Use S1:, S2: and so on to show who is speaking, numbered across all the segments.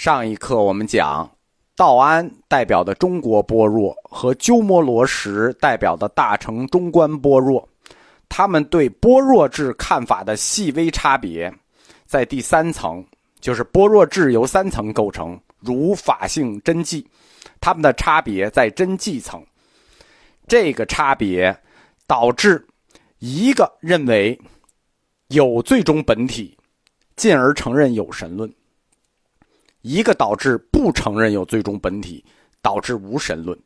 S1: 上一课我们讲，道安代表的中国般若和鸠摩罗什代表的大乘中观般若，他们对般若智看法的细微差别，在第三层，就是般若智由三层构成，如法性真迹，他们的差别在真迹层。这个差别导致一个认为有最终本体，进而承认有神论。一个导致不承认有最终本体，导致无神论。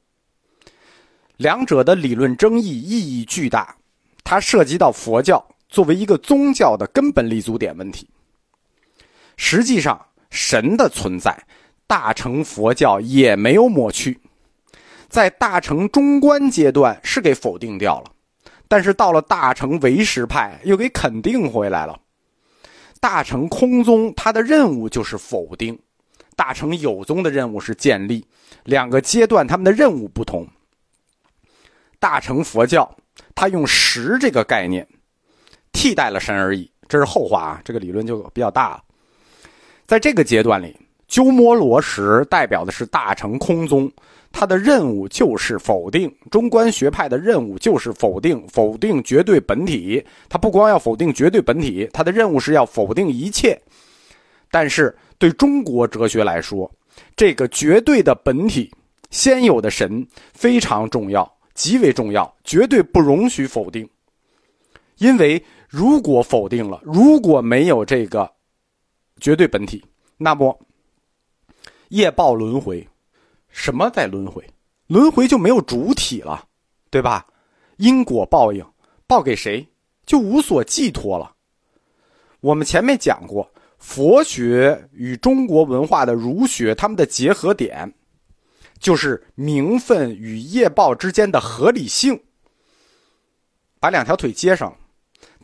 S1: 两者的理论争议意义巨大，它涉及到佛教作为一个宗教的根本立足点问题。实际上，神的存在，大乘佛教也没有抹去，在大乘中观阶段是给否定掉了，但是到了大乘唯识派又给肯定回来了。大乘空宗它的任务就是否定。大乘有宗的任务是建立，两个阶段他们的任务不同。大乘佛教，它用实这个概念替代了神而已，这是后话啊，这个理论就比较大了。在这个阶段里，鸠摩罗什代表的是大乘空宗，他的任务就是否定中观学派的任务就是否定否定绝对本体。他不光要否定绝对本体，他的任务是要否定一切，但是。对中国哲学来说，这个绝对的本体、先有的神非常重要，极为重要，绝对不容许否定。因为如果否定了，如果没有这个绝对本体，那么业报轮回，什么在轮回？轮回就没有主体了，对吧？因果报应，报给谁就无所寄托了。我们前面讲过。佛学与中国文化的儒学，他们的结合点，就是名分与业报之间的合理性，把两条腿接上。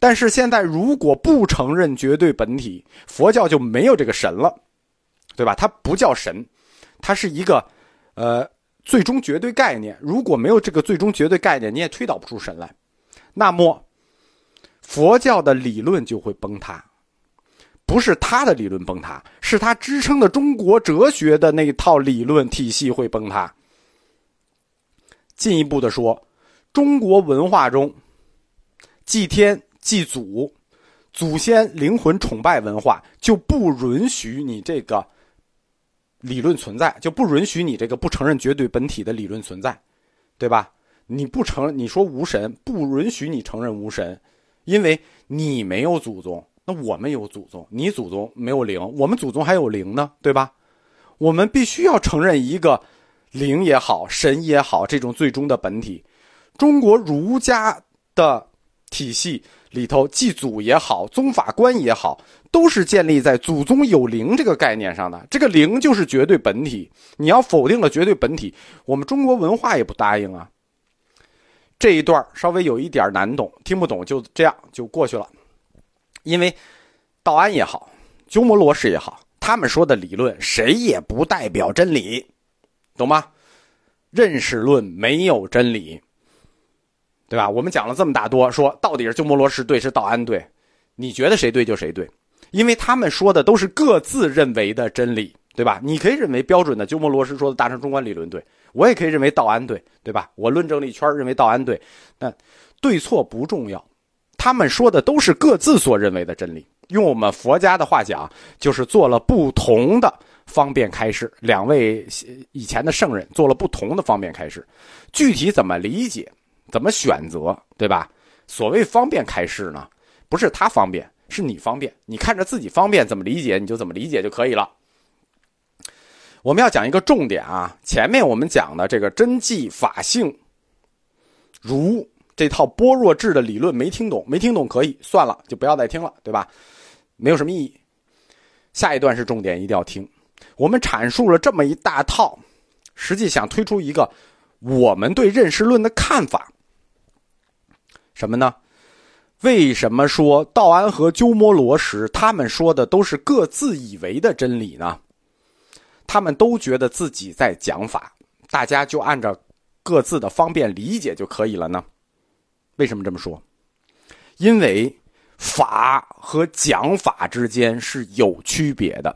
S1: 但是现在如果不承认绝对本体，佛教就没有这个神了，对吧？它不叫神，它是一个呃最终绝对概念。如果没有这个最终绝对概念，你也推导不出神来，那么佛教的理论就会崩塌。不是他的理论崩塌，是他支撑的中国哲学的那套理论体系会崩塌。进一步的说，中国文化中祭天祭祖、祖先灵魂崇拜文化就不允许你这个理论存在，就不允许你这个不承认绝对本体的理论存在，对吧？你不承认你说无神，不允许你承认无神，因为你没有祖宗。那我们有祖宗，你祖宗没有灵，我们祖宗还有灵呢，对吧？我们必须要承认一个灵也好，神也好，这种最终的本体。中国儒家的体系里头，祭祖也好，宗法观也好，都是建立在祖宗有灵这个概念上的。这个灵就是绝对本体，你要否定了绝对本体，我们中国文化也不答应啊。这一段稍微有一点难懂，听不懂就这样就过去了。因为道安也好，鸠摩罗什也好，他们说的理论谁也不代表真理，懂吗？认识论没有真理，对吧？我们讲了这么大多，说到底是鸠摩罗什对，是道安对，你觉得谁对就谁对，因为他们说的都是各自认为的真理，对吧？你可以认为标准的鸠摩罗什说的大乘中观理论对，我也可以认为道安对，对吧？我论证了一圈，认为道安对，那对错不重要。他们说的都是各自所认为的真理。用我们佛家的话讲，就是做了不同的方便开示。两位以前的圣人做了不同的方便开示，具体怎么理解、怎么选择，对吧？所谓方便开示呢，不是他方便，是你方便。你看着自己方便怎么理解，你就怎么理解就可以了。我们要讲一个重点啊，前面我们讲的这个真迹法性如。这套般若智的理论没听懂，没听懂可以算了，就不要再听了，对吧？没有什么意义。下一段是重点，一定要听。我们阐述了这么一大套，实际想推出一个我们对认识论的看法。什么呢？为什么说道安和鸠摩罗什他们说的都是各自以为的真理呢？他们都觉得自己在讲法，大家就按照各自的方便理解就可以了呢？为什么这么说？因为法和讲法之间是有区别的。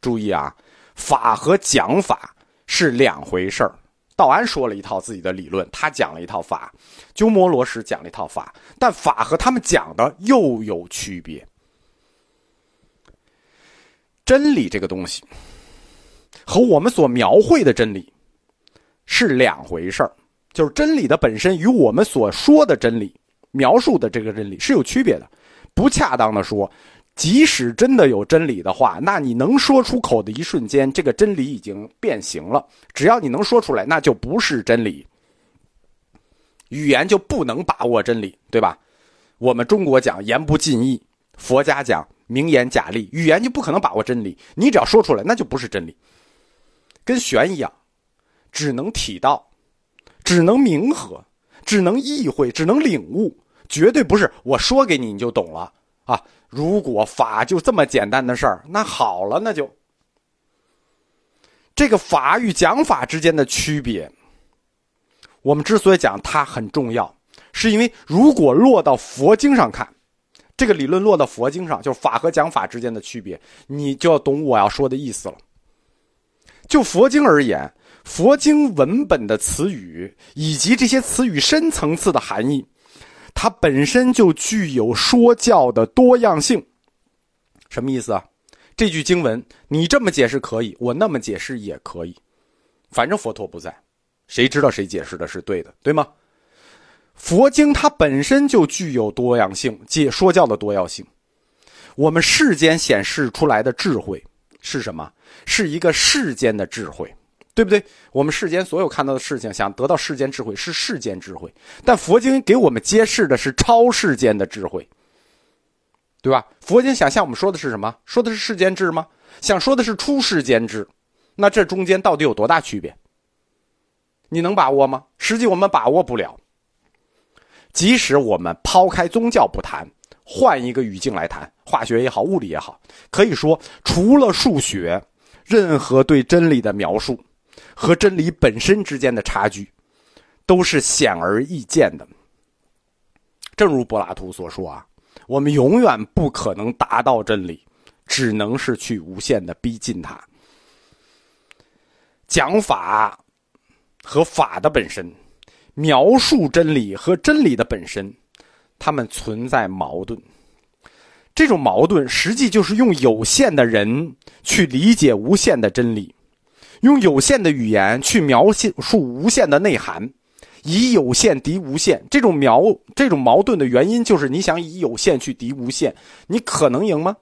S1: 注意啊，法和讲法是两回事儿。道安说了一套自己的理论，他讲了一套法；鸠摩罗什讲了一套法，但法和他们讲的又有区别。真理这个东西，和我们所描绘的真理是两回事儿。就是真理的本身与我们所说的真理、描述的这个真理是有区别的。不恰当的说，即使真的有真理的话，那你能说出口的一瞬间，这个真理已经变形了。只要你能说出来，那就不是真理。语言就不能把握真理，对吧？我们中国讲言不尽意，佛家讲名言假立，语言就不可能把握真理。你只要说出来，那就不是真理。跟玄一样，只能体道。只能明和，只能意会，只能领悟，绝对不是我说给你你就懂了啊！如果法就这么简单的事儿，那好了，那就这个法与讲法之间的区别，我们之所以讲它很重要，是因为如果落到佛经上看，这个理论落到佛经上，就是法和讲法之间的区别，你就要懂我要说的意思了。就佛经而言。佛经文本的词语以及这些词语深层次的含义，它本身就具有说教的多样性。什么意思啊？这句经文你这么解释可以，我那么解释也可以，反正佛陀不在，谁知道谁解释的是对的，对吗？佛经它本身就具有多样性，解说教的多样性。我们世间显示出来的智慧是什么？是一个世间的智慧。对不对？我们世间所有看到的事情，想得到世间智慧是世间智慧，但佛经给我们揭示的是超世间的智慧，对吧？佛经想向我们说的是什么？说的是世间智吗？想说的是出世间智，那这中间到底有多大区别？你能把握吗？实际我们把握不了。即使我们抛开宗教不谈，换一个语境来谈，化学也好，物理也好，可以说除了数学，任何对真理的描述。和真理本身之间的差距，都是显而易见的。正如柏拉图所说啊，我们永远不可能达到真理，只能是去无限的逼近它。讲法和法的本身，描述真理和真理的本身，它们存在矛盾。这种矛盾实际就是用有限的人去理解无限的真理。用有限的语言去描述无限的内涵，以有限敌无限，这种描这种矛盾的原因就是你想以有限去敌无限，你可能赢吗？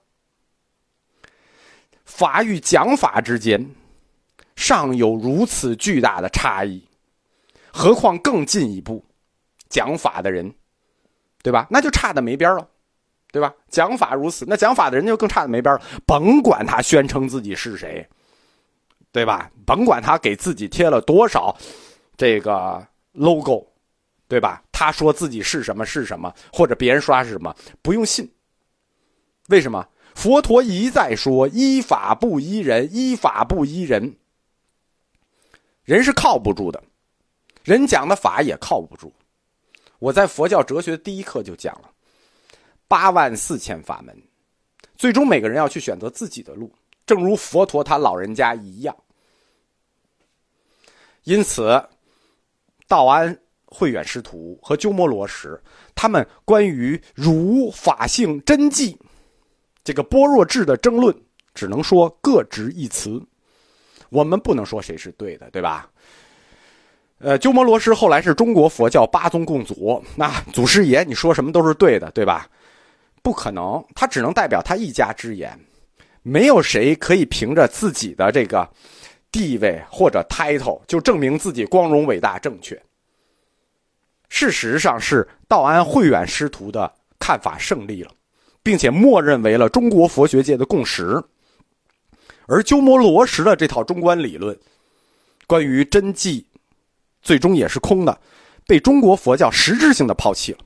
S1: 法与讲法之间尚有如此巨大的差异，何况更进一步，讲法的人，对吧？那就差的没边了，对吧？讲法如此，那讲法的人就更差的没边了，甭管他宣称自己是谁。对吧？甭管他给自己贴了多少这个 logo，对吧？他说自己是什么是什么，或者别人刷是什么，不用信。为什么？佛陀一再说依法不依人，依法不依人。人是靠不住的，人讲的法也靠不住。我在佛教哲学第一课就讲了，八万四千法门，最终每个人要去选择自己的路，正如佛陀他老人家一样。因此，道安慧远师徒和鸠摩罗什他们关于儒法性真迹这个般若智的争论，只能说各执一词。我们不能说谁是对的，对吧？呃，鸠摩罗什后来是中国佛教八宗共祖，那祖师爷你说什么都是对的，对吧？不可能，他只能代表他一家之言，没有谁可以凭着自己的这个。地位或者 title 就证明自己光荣伟大正确。事实上是道安慧远师徒的看法胜利了，并且默认为了中国佛学界的共识。而鸠摩罗什的这套中观理论，关于真迹，最终也是空的，被中国佛教实质性的抛弃了。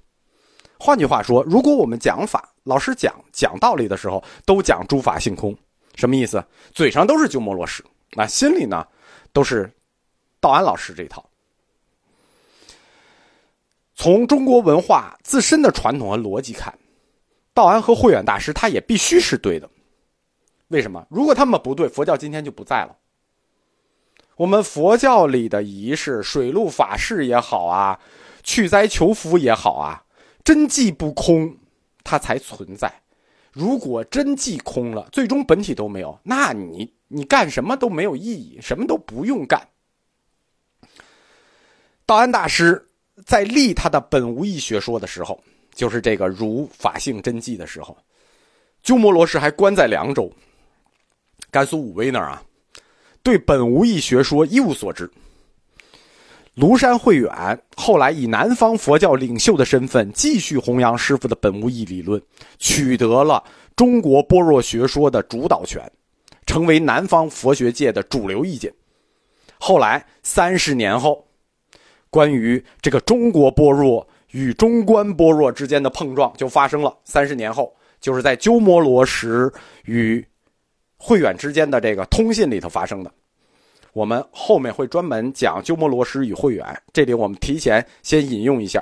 S1: 换句话说，如果我们讲法，老师讲讲道理的时候都讲诸法性空，什么意思？嘴上都是鸠摩罗什。那心里呢，都是道安老师这一套。从中国文化自身的传统和逻辑看，道安和慧远大师他也必须是对的。为什么？如果他们不对，佛教今天就不在了。我们佛教里的仪式，水陆法事也好啊，去灾求福也好啊，真迹不空，它才存在。如果真迹空了，最终本体都没有，那你你干什么都没有意义，什么都不用干。道安大师在立他的本无义学说的时候，就是这个如法性真迹的时候，鸠摩罗什还关在凉州，甘肃武威那儿啊。对本无义学说一无所知。庐山慧远后来以南方佛教领袖的身份，继续弘扬师傅的本无义理论，取得了中国般若学说的主导权，成为南方佛学界的主流意见。后来三十年后，关于这个中国般若与中观般若之间的碰撞就发生了。三十年后，就是在鸠摩罗什与慧远之间的这个通信里头发生的。我们后面会专门讲鸠摩罗什与慧远，这里我们提前先引用一下。